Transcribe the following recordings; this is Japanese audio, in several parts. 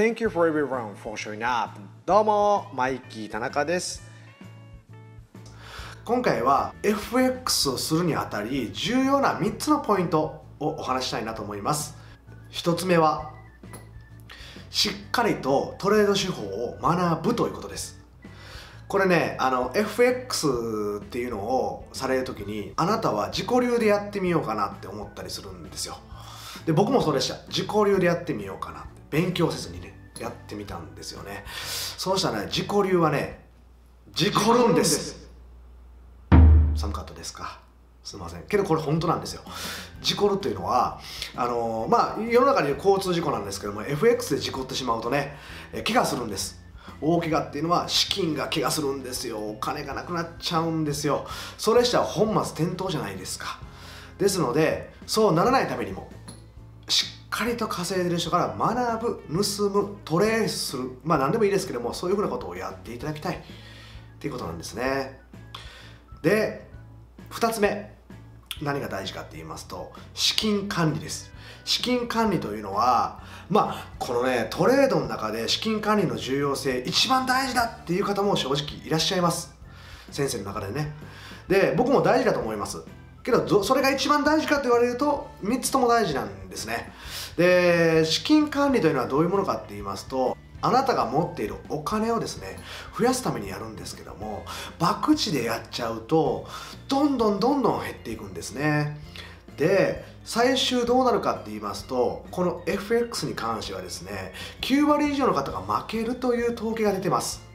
Thank you for everyone for showing up どうもマイキー田中です。今回は FX をするにあたり重要な3つのポイントをお話したいなと思います。1つ目はしっかりとトレード手法を学ぶということです。これねあの FX っていうのをされる時にあなたは自己流でやってみようかなって思ったりするんですよ。で僕もそうでした。自己流でやってみようかな勉強せずにねやってみたんですよね。そうしたらね自己流はね自己論です。寒かったですか？すみません。けどこれ本当なんですよ。事故るというのはあのー、まあ世の中に交通事故なんですけども FX で事故ってしまうとねえ怪我するんです。大怪我っていうのは資金が怪我するんですよ。お金がなくなっちゃうんですよ。それしたら本末転倒じゃないですか。ですのでそうならないためにもかりと稼いでる人から学ぶ盗むトレースする。まあ何でもいいですけどもそういうふうなことをやっていただきたい。っていうことなんですね。で2つ目。何が大事かって言いますと資金管理です。資金管理というのはまあこのねトレードの中で資金管理の重要性一番大事だっていう方も正直いらっしゃいます。先生の中でね。で僕も大事だと思います。けどそれが一番大事かと言われると3つとも大事なんですね。で資金管理というのはどういうものかって言いますとあなたが持っているお金をですね増やすためにやるんですけども博打でやっちゃうとどんどんどんどん減っていくんですね。で最終どうなるかって言いますとこの FX に関してはですね9割以上の方が負けるという統計が出てます。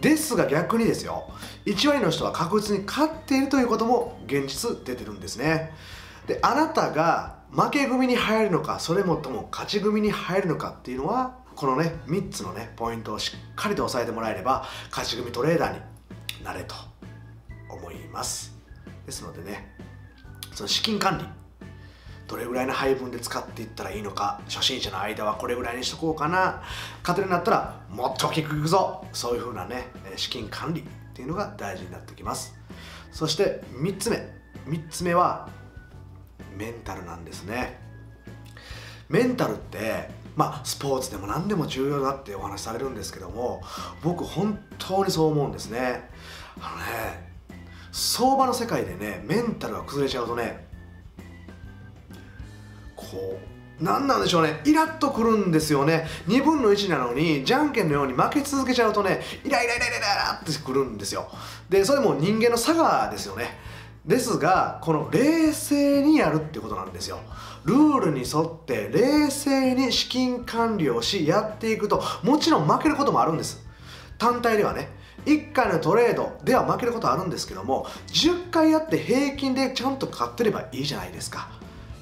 ですが逆にですよ1割の人は確実に勝っているということも現実出てるんですね。であなたが負け組に入るのかそれもとも勝ち組に入るのかっていうのはこのね3つのねポイントをしっかりと押さえてもらえれば勝ち組トレーダーになれと思います。ですのでねその資金管理どれぐらいの配分で使っていったらいいのか初心者の間はこれぐらいにしとこうかな。勝てるようになったらもっと大きくいくぞ。そういう風なね資金管理っていうのが大事になってきます。そして3つ目。3つ目はメンタルなんですね。メンタルってまあスポーツでも何でも重要だってお話しされるんですけども僕本当にそう思うんですね。あのね相場の世界でねメンタルが崩れちゃうとねこう。何なんでしょうね。イラッとくるんですよね。2分の1なのにじゃんけんのように負け続けちゃうとねイライライライライラってくるんですよ。でそれも人間の差がですよね。ですがこの冷静にやるってことなんですよ。ルールに沿って冷静に資金管理をしやっていくともちろん負けることもあるんです。単体ではね。1回のトレードでは負けることあるんですけども10回やって平均でちゃんと勝ってればいいじゃないですか。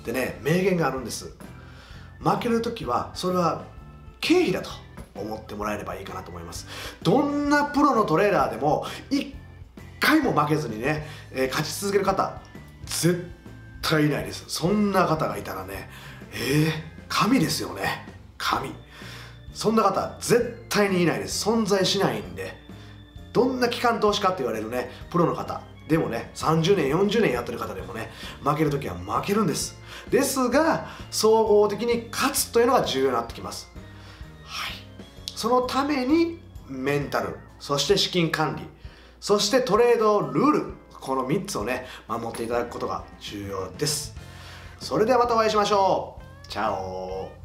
でね名言があるんです。負ける時はそれは経費だと思ってもらえればいいかなと思います。どんなプロのトレーダーでも1回も負けずにね、えー、勝ち続ける方絶対いないです。そんな方がいたらねえー、神ですよね。神。そんな方絶対にいないです。存在しないんで。どんな機関投資家って言われるねプロの方。でもね30年40年やってる方でもね負ける時は負けるんです。ですが総合的に勝つというのが重要になってきます。はい。そのためにメンタルそして資金管理そしてトレードルールこの3つをね守っていただくことが重要です。それではまたお会いしましょう。チャオ